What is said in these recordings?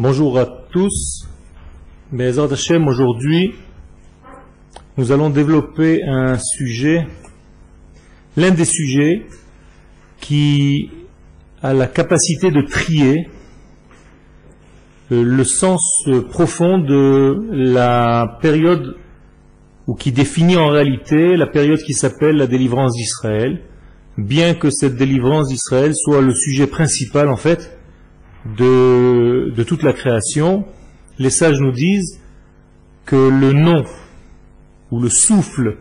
Bonjour à tous. Hashem, aujourd'hui, nous allons développer un sujet, l'un des sujets qui a la capacité de trier euh, le sens profond de la période ou qui définit en réalité la période qui s'appelle la délivrance d'Israël, bien que cette délivrance d'Israël soit le sujet principal en fait de, toute la création, les sages nous disent que le nom ou le souffle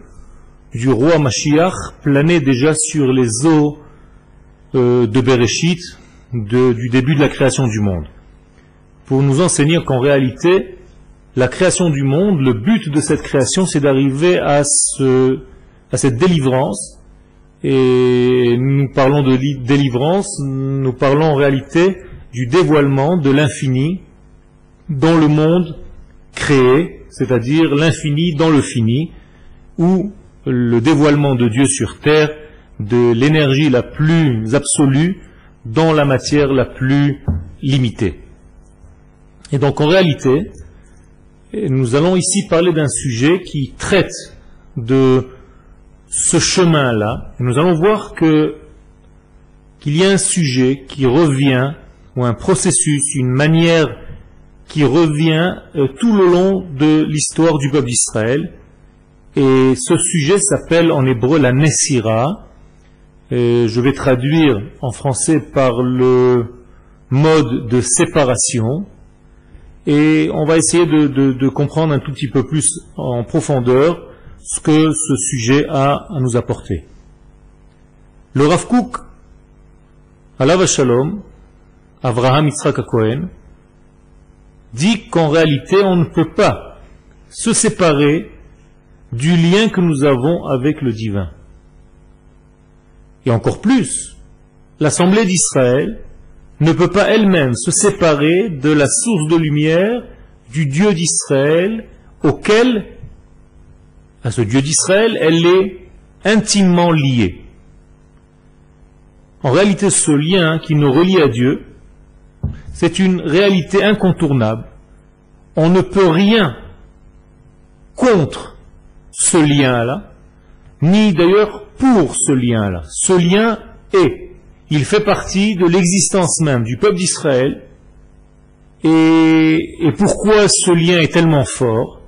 du roi Mashiach planait déjà sur les eaux euh, de Bereshit, du début de la création du monde, pour nous enseigner qu'en réalité, la création du monde, le but de cette création, c'est d'arriver à cette délivrance. Et nous parlons de délivrance, nous parlons en réalité du dévoilement de l'infini dans le monde créé, c'est-à-dire l'infini dans le fini, ou le dévoilement de Dieu sur terre, de l'énergie la plus absolue dans la matière la plus limitée. Et donc en réalité, nous allons ici parler d'un sujet qui traite de ce chemin-là. Nous allons voir qu'il y a un sujet qui revient ou un processus, une manière qui revient euh, tout le long de l'histoire du peuple d'Israël. Et ce sujet s'appelle en hébreu la Nessira. je vais traduire en français par le mode de séparation. Et on va essayer de, comprendre un tout petit peu plus en profondeur ce que ce sujet a à nous apporter. Le Rav Kook, Shalom, Avraham Yitzhak Cohen, dit qu'en réalité on ne peut pas se séparer du lien que nous avons avec le divin. Et encore plus, l'Assemblée d'Israël ne peut pas elle-même se séparer de la source de lumière du Dieu d'Israël auquel, à ce Dieu d'Israël, elle est intimement liée. En réalité, ce lien qui nous relie à Dieu, c'est une réalité incontournable. On ne peut rien contre ce lien-là, ni d'ailleurs pour ce lien-là. Ce lien est. Il fait partie de l'existence même du peuple d'Israël. Et, et pourquoi ce lien est tellement fort?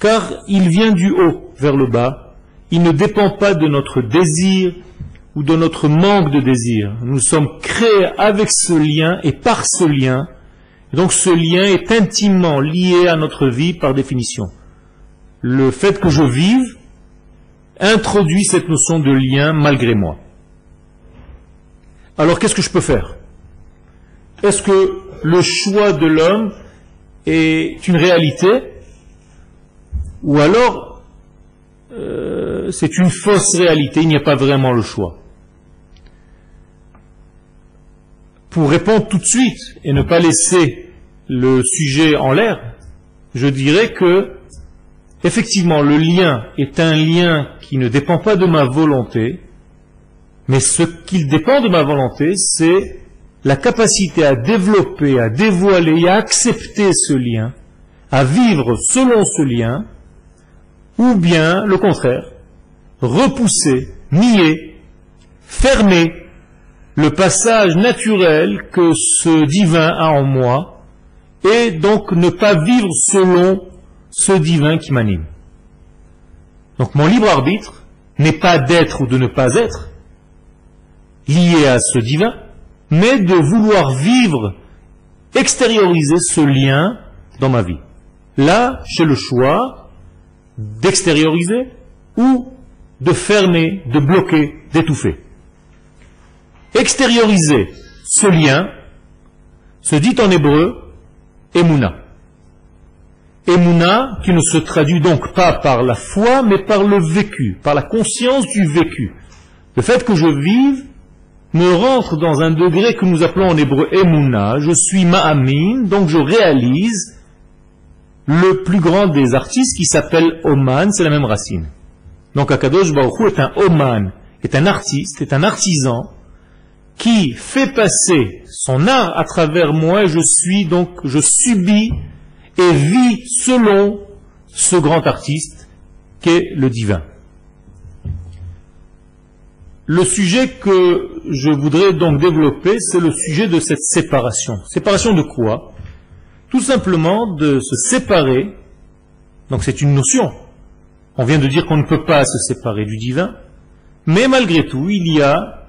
Car il vient du haut vers le bas. Il ne dépend pas de notre désir, ou de notre manque de désir. Nous sommes créés avec ce lien et par ce lien. donc ce lien est intimement lié à notre vie par définition. Le fait que je vive introduit cette notion de lien malgré moi. Alors qu'est-ce que je peux faire? Est-ce que le choix de l'homme est une réalité? Ou alors euh, c'est une fausse réalité, il n'y a pas vraiment le choix pour répondre tout de suite et ne pas laisser le sujet en l'air, je dirais que effectivement le lien est un lien qui ne dépend pas de ma volonté, mais ce qu'il dépend de ma volonté, c'est la capacité à développer, à dévoiler et à accepter ce lien, à vivre selon ce lien, ou bien le contraire, repousser, nier, fermer le passage naturel que ce divin a en moi et donc ne pas vivre selon ce divin qui m'anime. Donc mon libre arbitre n'est pas d'être ou de ne pas être lié à ce divin, mais de vouloir vivre, extérioriser ce lien dans ma vie. Là, j'ai le choix d'extérioriser ou de fermer, de bloquer, d'étouffer extérioriser ce lien se dit en hébreu Emouna. Emouna qui ne se traduit donc pas par la foi, mais par le vécu, par la conscience du vécu. Le fait que je vive me rentre dans un degré que nous appelons en hébreu Emouna. Je suis Ma'amin, donc je réalise le plus grand des artistes qui s'appelle Oman, c'est la même racine. Donc Akadosh Baruch est un Oman, est un artiste, est un artisan, qui fait passer son art à travers moi je suis donc, je subis et vis selon ce grand artiste qu'est le divin. Le sujet que je voudrais donc développer, c'est le sujet de cette séparation. Séparation de quoi? Tout simplement de se séparer. Donc c'est une notion. On vient de dire qu'on ne peut pas se séparer du divin. Mais malgré tout, il y a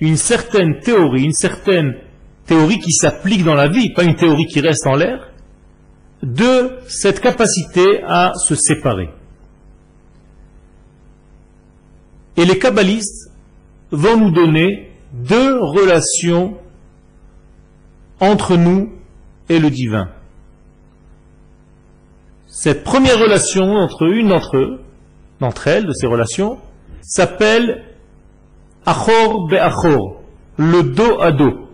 une certaine théorie, une certaine théorie qui s'applique dans la vie, pas une théorie qui reste en l'air, de cette capacité à se séparer. Et les kabbalistes vont nous donner deux relations entre nous et le divin. Cette première relation entre une d'entre eux, d'entre elles, de ces relations, s'appelle Achor Be'achor, le dos à dos.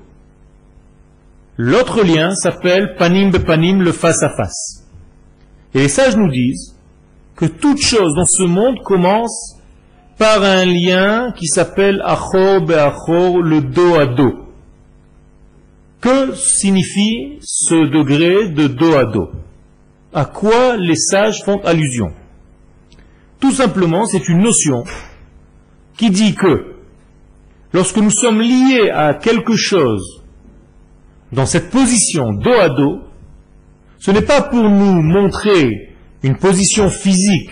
L'autre lien s'appelle Panim Be'panim, le face à face. Et les sages nous disent que toute chose dans ce monde commence par un lien qui s'appelle Achor Be'achor, le dos à dos. Que signifie ce degré de dos à dos? À quoi les sages font allusion? Tout simplement, c'est une notion qui dit que lorsque nous sommes liés à quelque chose dans cette position dos à dos, ce n'est pas pour nous montrer une position physique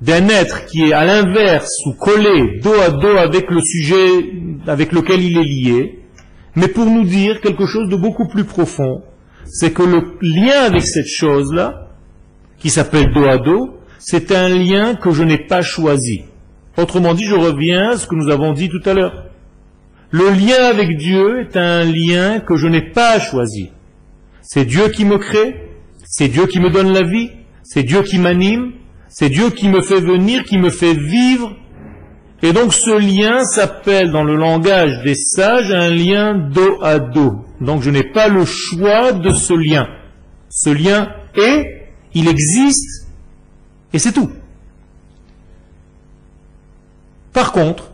d'un être qui est à l'inverse ou collé dos à dos avec le sujet avec lequel il est lié, mais pour nous dire quelque chose de beaucoup plus profond, c'est que le lien avec cette chose-là, qui s'appelle dos à dos, c'est un lien que je n'ai pas choisi. Autrement dit, je reviens à ce que nous avons dit tout à l'heure. Le lien avec Dieu est un lien que je n'ai pas choisi. C'est Dieu qui me crée, c'est Dieu qui me donne la vie, c'est Dieu qui m'anime, c'est Dieu qui me fait venir, qui me fait vivre. Et donc ce lien s'appelle dans le langage des sages un lien dos à dos. Donc je n'ai pas le choix de ce lien. Ce lien est, il existe, et c'est tout. Par contre,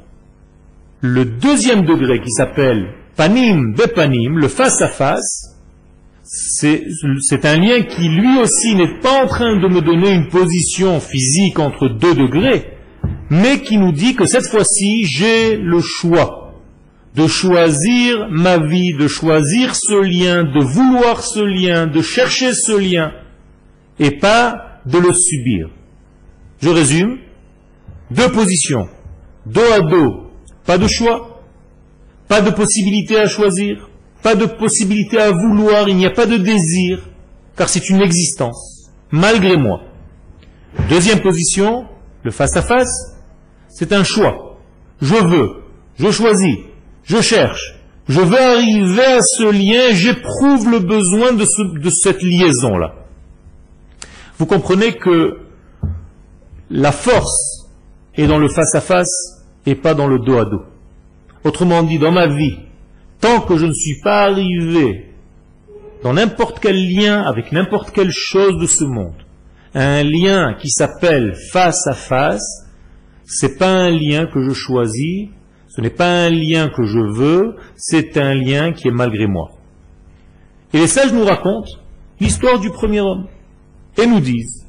le deuxième degré qui s'appelle panim panim, le face à face, c'est un lien qui lui aussi n'est pas en train de me donner une position physique entre deux degrés, mais qui nous dit que cette fois-ci j'ai le choix de choisir ma vie, de choisir ce lien, de vouloir ce lien, de chercher ce lien, et pas de le subir. Je résume, deux positions dos à dos, pas de choix, pas de possibilité à choisir, pas de possibilité à vouloir, il n'y a pas de désir, car c'est une existence, malgré moi. Deuxième position, le face-à-face, c'est un choix. Je veux, je choisis, je cherche, je veux arriver à ce lien, j'éprouve le besoin de, cette liaison-là. Vous comprenez que la force est dans le face-à-face et pas dans le dos à dos. Autrement dit, dans ma vie, tant que je ne suis pas arrivé dans n'importe quel lien avec n'importe quelle chose de ce monde, un lien qui s'appelle face à face, c'est pas un lien que je choisis, ce n'est pas un lien que je veux, c'est un lien qui est malgré moi. Et les sages nous racontent l'histoire du premier homme et nous disent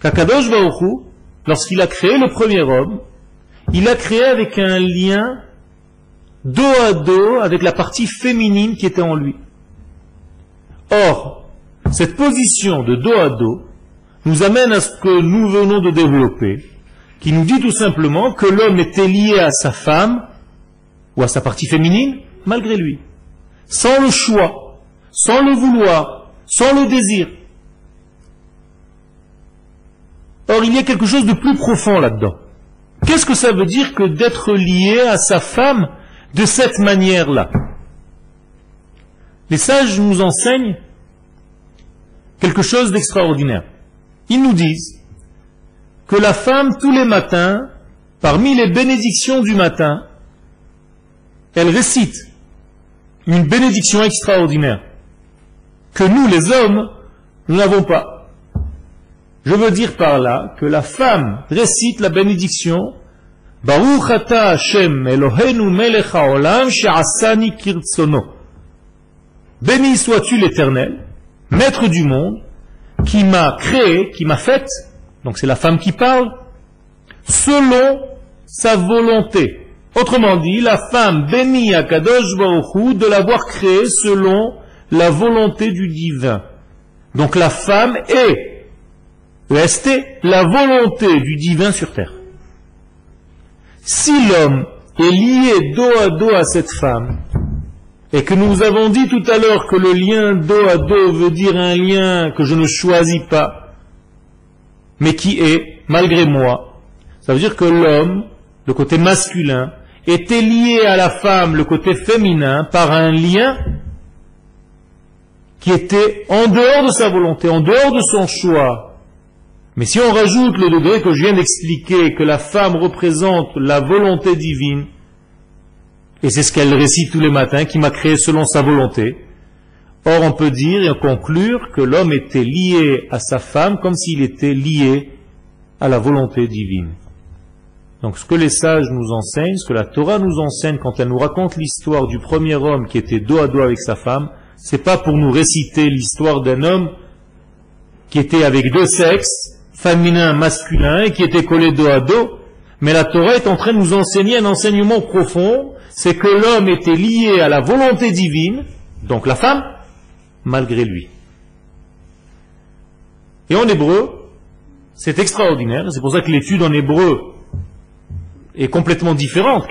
qu'Akadosh Baruch lorsqu'il a créé le premier homme, il a créé avec un lien dos à dos avec la partie féminine qui était en lui. Or, cette position de dos à dos nous amène à ce que nous venons de développer, qui nous dit tout simplement que l'homme était lié à sa femme ou à sa partie féminine malgré lui, sans le choix, sans le vouloir, sans le désir. Or, il y a quelque chose de plus profond là-dedans. Qu'est-ce que ça veut dire que d'être lié à sa femme de cette manière-là? Les sages nous enseignent quelque chose d'extraordinaire. Ils nous disent que la femme, tous les matins, parmi les bénédictions du matin, elle récite une bénédiction extraordinaire que nous, les hommes, nous n'avons pas. Je veux dire par là que la femme récite la bénédiction Hashem. Béni sois-tu l'Éternel, maître du monde, qui m'a créé, qui m'a fait, donc c'est la femme qui parle, selon sa volonté. Autrement dit, la femme bénit à Kadosh Baruch de l'avoir créée selon la volonté du divin. Donc la femme est, restée, la volonté du divin sur terre. Si l'homme est lié dos à dos à cette femme, et que nous avons dit tout à l'heure que le lien dos à dos veut dire un lien que je ne choisis pas, mais qui est, malgré moi, ça veut dire que l'homme, le côté masculin, était lié à la femme, le côté féminin, par un lien qui était en dehors de sa volonté, en dehors de son choix. Mais si on rajoute le degré que je viens d'expliquer, que la femme représente la volonté divine, et c'est ce qu'elle récite tous les matins, qui m'a créé selon sa volonté, or on peut dire et conclure que l'homme était lié à sa femme comme s'il était lié à la volonté divine. Donc ce que les sages nous enseignent, ce que la Torah nous enseigne quand elle nous raconte l'histoire du premier homme qui était dos à dos avec sa femme, c'est pas pour nous réciter l'histoire d'un homme qui était avec deux sexes, féminin, masculin, et qui était collé dos à dos, mais la Torah est en train de nous enseigner un enseignement profond, c'est que l'homme était lié à la volonté divine, donc la femme, malgré lui. Et en hébreu, c'est extraordinaire, c'est pour ça que l'étude en hébreu est complètement différente,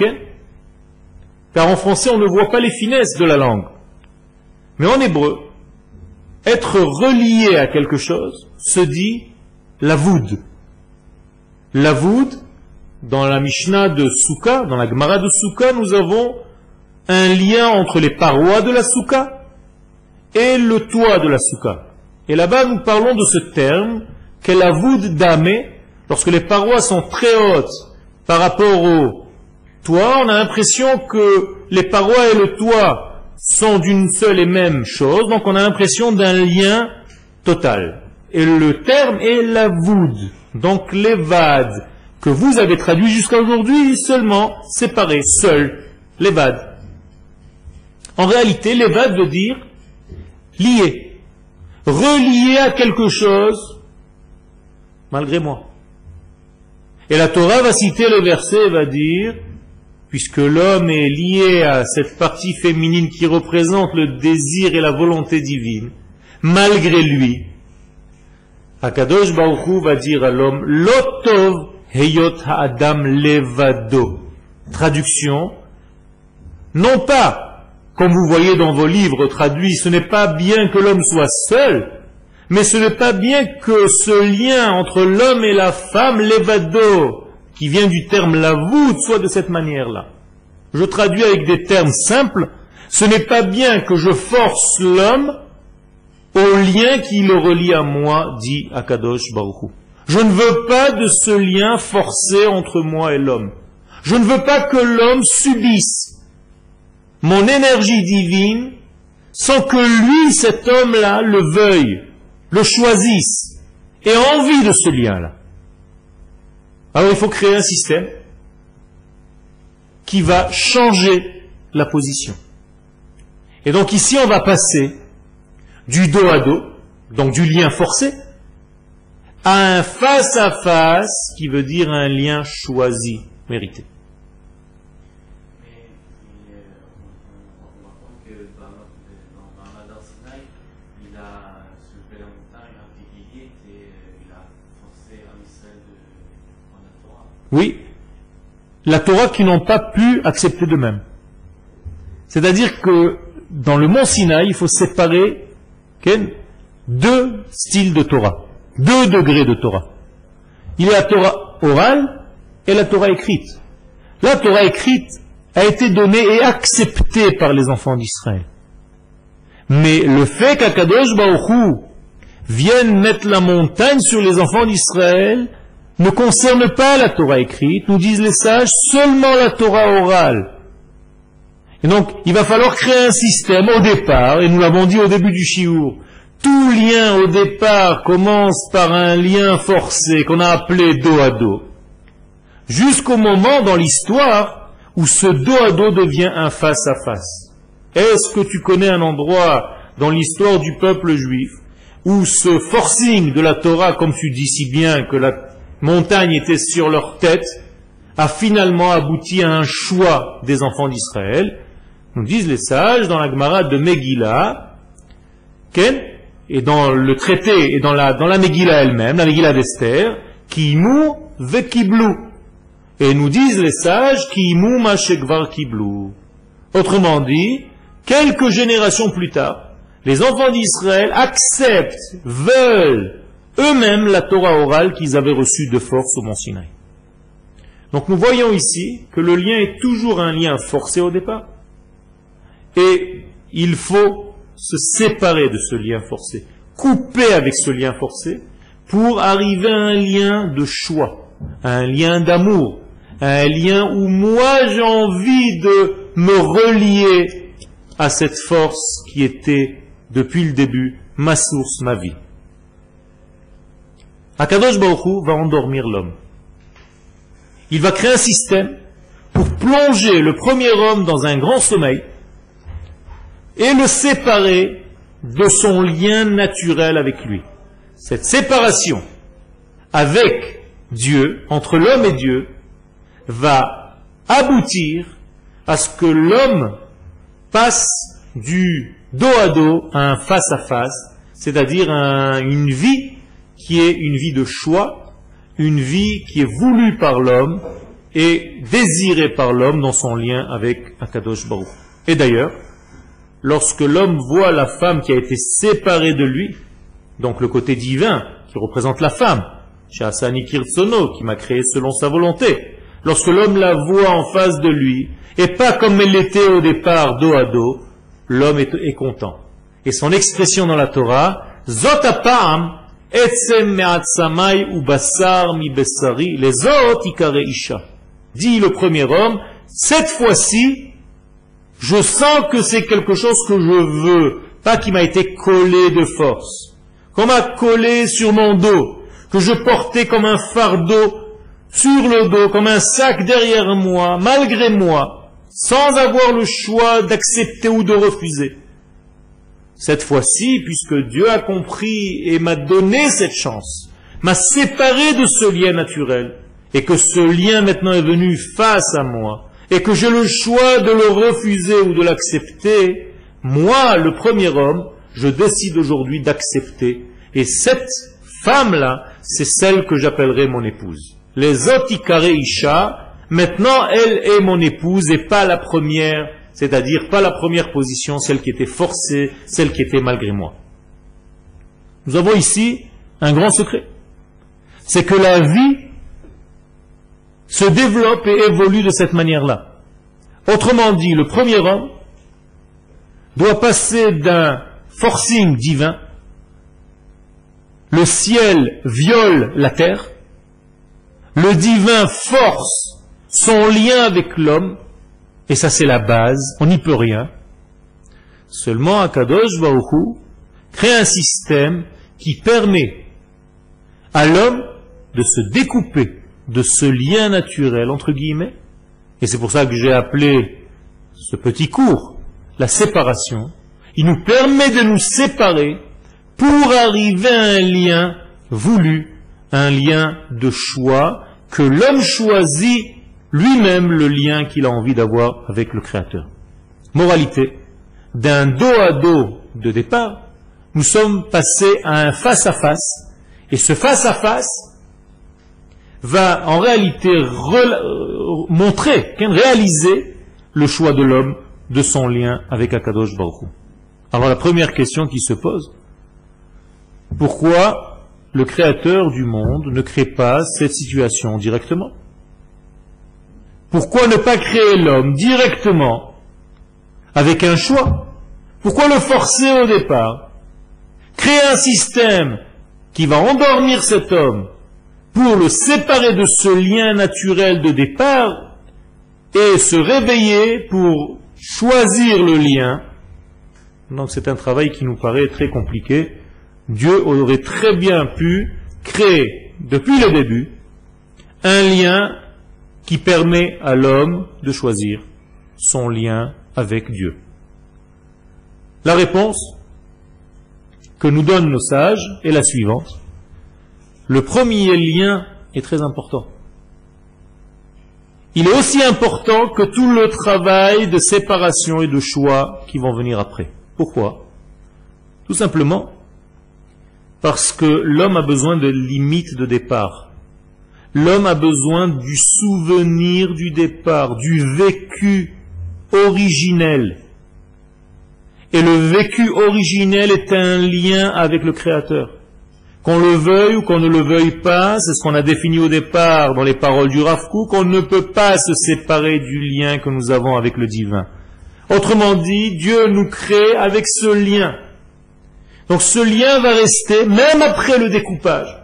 car en français on ne voit pas les finesses de la langue. Mais en hébreu, être relié à quelque chose se dit la voud. La voud, dans la Mishnah de Souka, dans la Gemara de Souka, nous avons un lien entre les parois de la Souka et le toit de la Souka. Et là-bas, nous parlons de ce terme qu'est la voud d'Amé. Lorsque les parois sont très hautes par rapport au toit, on a l'impression que les parois et le toit sont d'une seule et même chose, donc on a l'impression d'un lien total. Et le terme est la voud, donc l'évade, que vous avez traduit jusqu'à aujourd'hui seulement séparé, seul, l'évade. En réalité, l'évade veut dire lié, relié à quelque chose, malgré moi. Et la Torah va citer le verset et va dire puisque l'homme est lié à cette partie féminine qui représente le désir et la volonté divine, malgré lui, Akadosh Baruch va dire à l'homme, Lotov heyot ha'adam levado. Traduction, non pas, comme vous voyez dans vos livres traduits, ce n'est pas bien que l'homme soit seul, mais ce n'est pas bien que ce lien entre l'homme et la femme, levado, qui vient du terme la voûte soit de cette manière-là. Je traduis avec des termes simples. Ce n'est pas bien que je force l'homme au lien qui le relie à moi, dit Akadosh Baruch Je ne veux pas de ce lien forcé entre moi et l'homme. Je ne veux pas que l'homme subisse mon énergie divine sans que lui, cet homme-là, le veuille, le choisisse, ait envie de ce lien-là. Alors il faut créer un système qui va changer la position. Et donc ici on va passer du dos à dos, donc du lien forcé, à un face à face qui veut dire un lien choisi, mérité. Oui, la Torah qui n'ont pas pu accepter d'eux-mêmes. C'est-à-dire que dans le mont Sinaï, il faut séparer deux styles de Torah, deux degrés de Torah. Il y a la Torah orale et la Torah écrite. La Torah écrite a été donnée et acceptée par les enfants d'Israël. Mais le fait qu'Akadosh Baruch vienne mettre la montagne sur les enfants d'Israël, ne concerne pas la Torah écrite, nous disent les sages, seulement la Torah orale. Et donc, il va falloir créer un système au départ, et nous l'avons dit au début du chiour, tout lien au départ commence par un lien forcé qu'on a appelé dos à dos. jusqu'au moment dans l'histoire où ce dos à dos devient un face à face. Est-ce que tu connais un endroit dans l'histoire du peuple juif où ce forcing de la Torah, comme tu dis si bien que la montagne était sur leur tête, a finalement abouti à un choix des enfants d'Israël. Nous disent les sages dans la Gemara de Megillah, et dans le traité et dans la, dans la Megillah elle-même, la Megillah d'Esther, Kimu vekiblu. Et nous disent les sages, Kimu mashekvar kiblu. Autrement dit, quelques générations plus tard, les enfants d'Israël acceptent, veulent eux-mêmes la Torah orale qu'ils avaient reçue de force au mont Sinaï. Donc nous voyons ici que le lien est toujours un lien forcé au départ. Et il faut se séparer de ce lien forcé, couper avec ce lien forcé pour arriver à un lien de choix, un lien d'amour, un lien où moi j'ai envie de me relier à cette force qui était depuis le début ma source, ma vie. Akadosh va endormir l'homme. Il va créer un système pour plonger le premier homme dans un grand sommeil et le séparer de son lien naturel avec lui. Cette séparation avec Dieu, entre l'homme et Dieu, va aboutir à ce que l'homme passe du dos à dos à un face à face, c'est-à-dire une vie qui est une vie de choix, une vie qui est voulue par l'homme et désirée par l'homme dans son lien avec Akadosh Baruch. Et d'ailleurs, lorsque l'homme voit la femme qui a été séparée de lui, donc le côté divin qui représente la femme, Shasani Kirtsono, qui m'a créé selon sa volonté, lorsque l'homme la voit en face de lui, et pas comme elle l'était au départ dos à dos, l'homme est, content. Et son expression dans la Torah, Zotapam, etzem me'atsamai u basar mi besari, les isha. Dit le premier homme, cette fois-ci, je sens que c'est quelque chose que je veux, pas qui m'a été collé de force, qu'on m'a collé sur mon dos, que je portais comme un fardeau sur le dos, comme un sac derrière moi, malgré moi, sans avoir le choix d'accepter ou de refuser. Cette fois-ci, puisque Dieu a compris et m'a donné cette chance, m'a séparé de ce lien naturel, et que ce lien maintenant est venu face à moi, et que j'ai le choix de le refuser ou de l'accepter, moi, le premier homme, je décide aujourd'hui d'accepter. Et cette femme-là, c'est celle que j'appellerai mon épouse. Les otikare isha, Maintenant, elle est mon épouse et pas la première, c'est-à-dire pas la première position, celle qui était forcée, celle qui était malgré moi. Nous avons ici un grand secret. C'est que la vie se développe et évolue de cette manière-là. Autrement dit, le premier homme doit passer d'un forcing divin, le ciel viole la terre, le divin force son lien avec l'homme, et ça c'est la base, on n'y peut rien. Seulement Akadosh Baruch crée un système qui permet à l'homme de se découper de ce lien naturel, entre guillemets, et c'est pour ça que j'ai appelé ce petit cours la séparation. Il nous permet de nous séparer pour arriver à un lien voulu, un lien de choix que l'homme choisit lui-même le lien qu'il a envie d'avoir avec le Créateur. Moralité, d'un dos à dos de départ, nous sommes passés à un face-à-face, et ce face-à-face va en réalité euh, montrer, réaliser le choix de l'homme de son lien avec Akadosh Baruch Alors la première question qui se pose, pourquoi le Créateur du monde ne crée pas cette situation directement? Pourquoi ne pas créer l'homme directement avec un choix? Pourquoi le forcer au départ? Créer un système qui va endormir cet homme pour le séparer de ce lien naturel de départ et se réveiller pour choisir le lien. Donc c'est un travail qui nous paraît très compliqué. Dieu aurait très bien pu créer depuis le début un lien qui permet à l'homme de choisir son lien avec Dieu La réponse que nous donnent nos sages est la suivante. Le premier lien est très important. Il est aussi important que tout le travail de séparation et de choix qui vont venir après. Pourquoi? Tout simplement parce que l'homme a besoin de limites de départ. L'homme a besoin du souvenir du départ, du vécu originel. Et le vécu originel est un lien avec le Créateur. Qu'on le veuille ou qu'on ne le veuille pas, c'est ce qu'on a défini au départ dans les paroles du Rav qu'on ne peut pas se séparer du lien que nous avons avec le divin. Autrement dit, Dieu nous crée avec ce lien. Donc ce lien va rester, même après le découpage.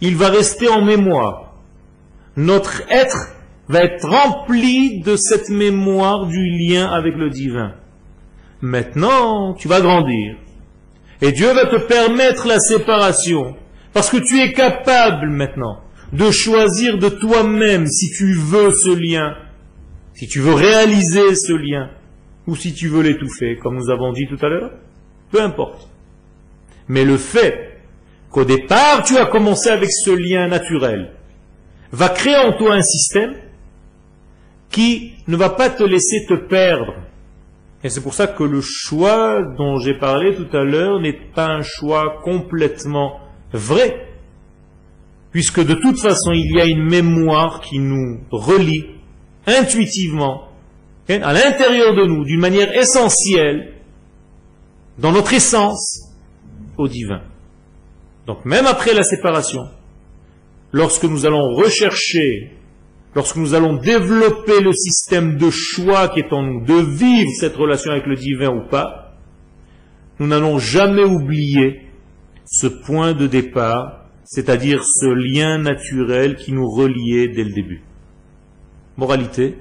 Il va rester en mémoire. Notre être va être rempli de cette mémoire du lien avec le divin. Maintenant, tu vas grandir. Et Dieu va te permettre la séparation. Parce que tu es capable maintenant de choisir de toi-même si tu veux ce lien, si tu veux réaliser ce lien, ou si tu veux l'étouffer, comme nous avons dit tout à l'heure. Peu importe. Mais le fait qu'au départ tu as commencé avec ce lien naturel va créer en toi un système qui ne va pas te laisser te perdre. Et c'est pour ça que le choix dont j'ai parlé tout à l'heure n'est pas un choix complètement vrai, puisque de toute façon il y a une mémoire qui nous relie intuitivement, à l'intérieur de nous, d'une manière essentielle, dans notre essence au divin. Donc même après la séparation, lorsque nous allons rechercher, lorsque nous allons développer le système de choix qui est en nous, de vivre cette relation avec le divin ou pas, nous n'allons jamais oublier ce point de départ, c'est-à-dire ce lien naturel qui nous reliait dès le début. Moralité,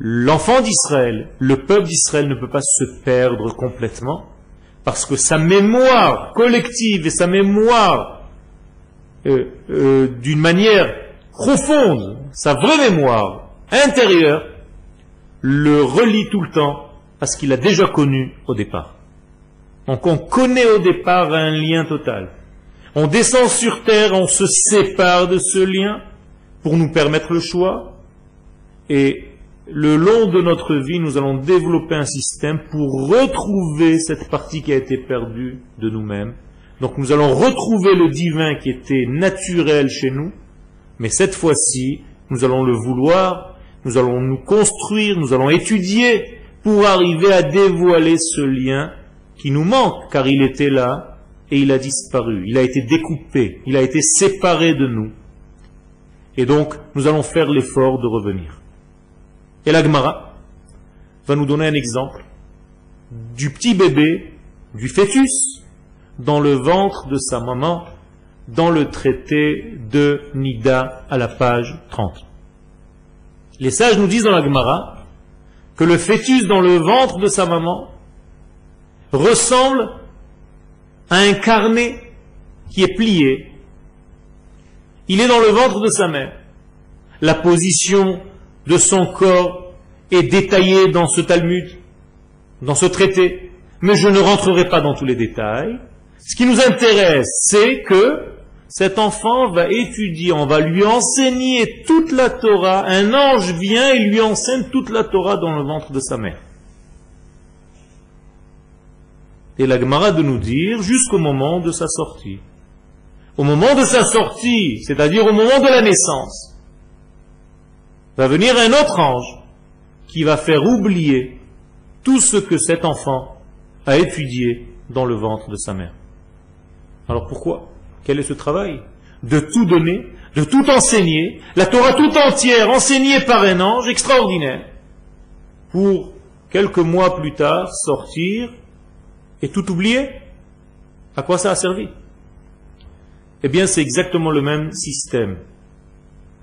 l'enfant d'Israël, le peuple d'Israël ne peut pas se perdre complètement, parce que sa mémoire collective et sa mémoire euh, euh, d'une manière profonde, sa vraie mémoire intérieure, le relie tout le temps à ce qu'il a déjà connu au départ. Donc on connaît au départ un lien total. On descend sur terre, on se sépare de ce lien pour nous permettre le choix, et le long de notre vie, nous allons développer un système pour retrouver cette partie qui a été perdue de nous-mêmes. Donc nous allons retrouver le divin qui était naturel chez nous, mais cette fois-ci, nous allons le vouloir, nous allons nous construire, nous allons étudier pour arriver à dévoiler ce lien qui nous manque, car il était là et il a disparu, il a été découpé, il a été séparé de nous. Et donc, nous allons faire l'effort de revenir. Et la Gemara va nous donner un exemple du petit bébé, du fœtus, dans le ventre de sa maman, dans le traité de Nida à la page 30. Les sages nous disent dans la Gemara que le fœtus dans le ventre de sa maman ressemble à un carnet qui est plié. Il est dans le ventre de sa mère. La position de son corps est détaillé dans ce Talmud, dans ce traité. Mais je ne rentrerai pas dans tous les détails. Ce qui nous intéresse, c'est que cet enfant va étudier, on va lui enseigner toute la Torah. Un ange vient et lui enseigne toute la Torah dans le ventre de sa mère. Et la Gemara de nous dire jusqu'au moment de sa sortie. Au moment de sa sortie, c'est-à-dire au moment de la naissance, va venir un autre ange qui va faire oublier tout ce que cet enfant a étudié dans le ventre de sa mère. Alors pourquoi? Quel est ce travail De tout donner, de tout enseigner, la Torah tout entière enseignée par un ange extraordinaire, pour quelques mois plus tard sortir et tout oublier À quoi ça a servi? Eh bien c'est exactement le même système.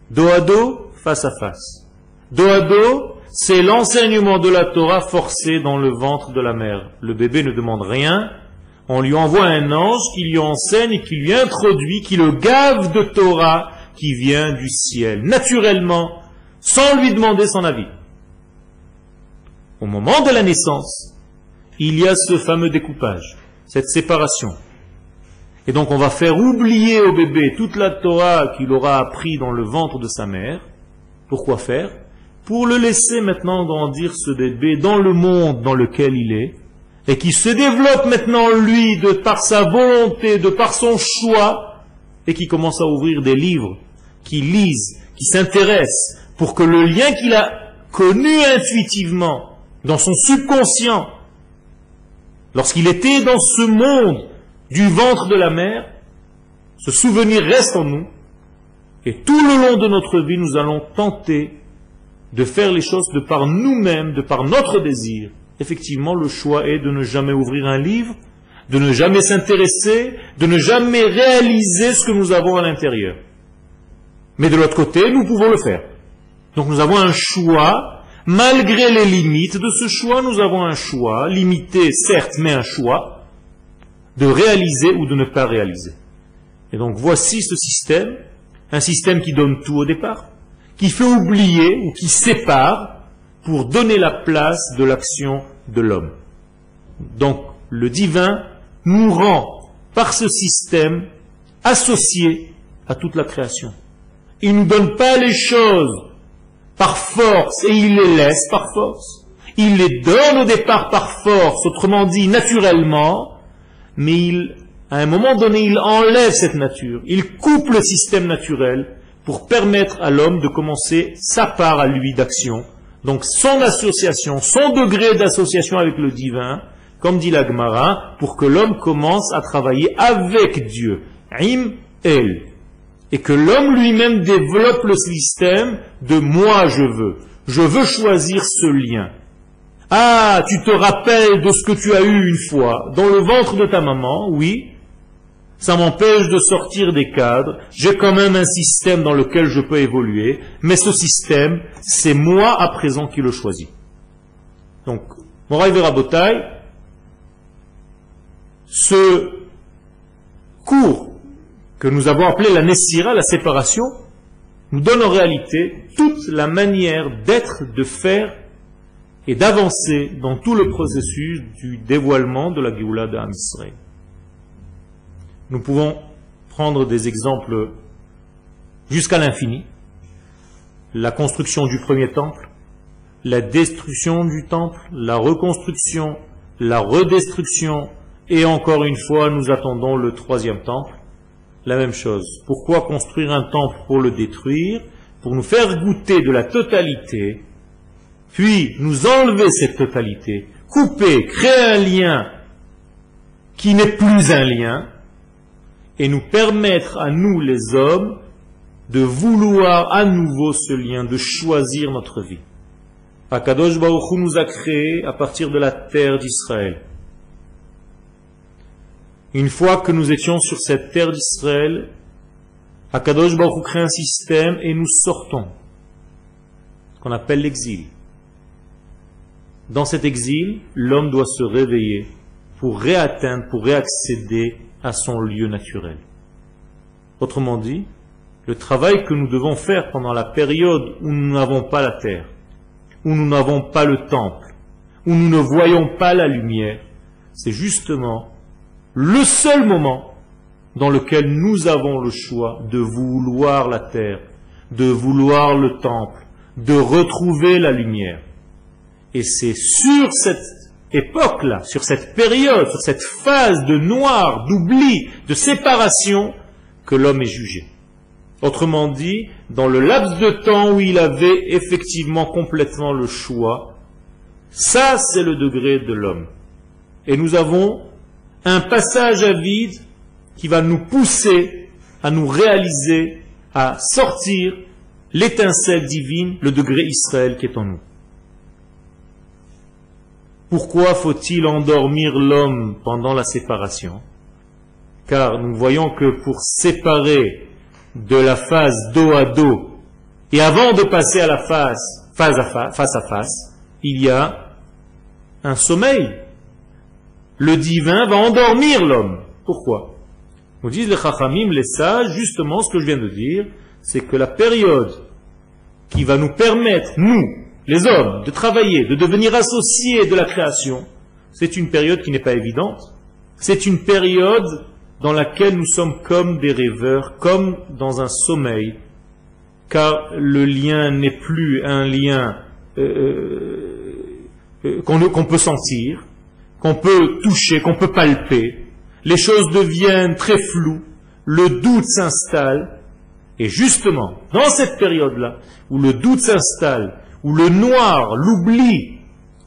Dos à dos, face à face. Dos à dos, c'est l'enseignement de la Torah forcé dans le ventre de la mère. Le bébé ne demande rien, on lui envoie un ange qui lui enseigne, qui lui introduit, qui le gave de Torah, qui vient du ciel, naturellement, sans lui demander son avis. Au moment de la naissance, il y a ce fameux découpage, cette séparation. Et donc on va faire oublier au bébé toute la Torah qu'il aura appris dans le ventre de sa mère. Pourquoi faire? Pour le laisser maintenant grandir ce bébé dans le monde dans lequel il est, et qui se développe maintenant lui de par sa volonté, de par son choix, et qui commence à ouvrir des livres, qui lisent, qui s'intéressent, pour que le lien qu'il a connu intuitivement, dans son subconscient, lorsqu'il était dans ce monde du ventre de la mer, ce souvenir reste en nous, et tout le long de notre vie, nous allons tenter de faire les choses de par nous-mêmes, de par notre désir. Effectivement, le choix est de ne jamais ouvrir un livre, de ne jamais s'intéresser, de ne jamais réaliser ce que nous avons à l'intérieur. Mais de l'autre côté, nous pouvons le faire. Donc nous avons un choix, malgré les limites de ce choix, nous avons un choix, limité certes, mais un choix, de réaliser ou de ne pas réaliser. Et donc voici ce système, un système qui donne tout au départ, qui fait oublier ou qui sépare pour donner la place de l'action de l'homme. Donc le divin nous rend par ce système associés à toute la création. Il ne nous donne pas les choses par force et il les laisse par force. Il les donne au départ par force, autrement dit naturellement, mais il, à un moment donné, il enlève cette nature. Il coupe le système naturel pour permettre à l'homme de commencer sa part à lui d'action. Donc son association, son degré d'association avec le divin, comme dit la Gemara, pour que l'homme commence à travailler avec Dieu. Im el. Et que l'homme lui-même développe le système de moi je veux. Je veux choisir ce lien. Ah, tu te rappelles de ce que tu as eu une fois dans le ventre de ta maman, oui. Ça m'empêche de sortir des cadres. J'ai quand même un système dans lequel je peux évoluer. Mais ce système, c'est moi à présent qui le choisis. Donc, Moraï Verabotai, ce cours que nous avons appelé la Nessira, la séparation, nous donne en réalité toute la manière d'être, de faire et d'avancer dans tout le processus du dévoilement de la Géoula d'Am Nous pouvons prendre des exemples jusqu'à l'infini. La construction du premier temple, la destruction du temple, la reconstruction, la redestruction, et encore une fois, nous attendons le troisième temple. La même chose. Pourquoi construire un temple pour le détruire? Pour nous faire goûter de la totalité, puis nous enlever cette totalité, couper, créer un lien qui n'est plus un lien, et nous permettre à nous les hommes de vouloir à nouveau ce lien, de choisir notre vie. Akadosh Baruch nous a créés à partir de la terre d'Israël. Une fois que nous étions sur cette terre d'Israël, Akadosh Baruch crée un système et nous sortons, qu'on appelle l'exil. Dans cet exil, l'homme doit se réveiller pour réatteindre, pour réaccéder à son lieu naturel. Autrement dit, le travail que nous devons faire pendant la période où nous n'avons pas la terre, où nous n'avons pas le temple, où nous ne voyons pas la lumière, c'est justement le seul moment dans lequel nous avons le choix de vouloir la terre, de vouloir le temple, de retrouver la lumière. Et c'est sur cette époque-là, sur cette période, sur cette phase de noir, d'oubli, de séparation, que l'homme est jugé. Autrement dit, dans le laps de temps où il avait effectivement complètement le choix, ça c'est le degré de l'homme. Et nous avons un passage à vide qui va nous pousser à nous réaliser, à sortir l'étincelle divine, le degré Israël qui est en nous. Pourquoi faut-il endormir l'homme pendant la séparation? Car nous voyons que pour séparer de la phase dos à dos, et avant de passer à la phase face à face, il y a un sommeil. Le divin va endormir l'homme. Pourquoi? Nous disent les chachamim, les sages, justement ce que je viens de dire, c'est que la période qui va nous permettre, nous, les hommes, de travailler, de devenir associés de la création, c'est une période qui n'est pas évidente. C'est une période dans laquelle nous sommes comme des rêveurs, comme dans un sommeil, car le lien n'est plus un lien euh, euh, qu'on peut sentir, qu'on peut toucher, qu'on peut palper. Les choses deviennent très floues, le doute s'installe, et justement, dans cette période-là, où le doute s'installe, où le noir, l'oubli,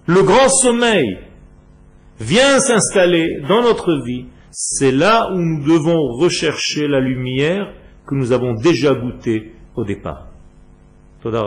le grand sommeil vient s'installer dans notre vie, c'est là où nous devons rechercher la lumière que nous avons déjà goûtée au départ. Toda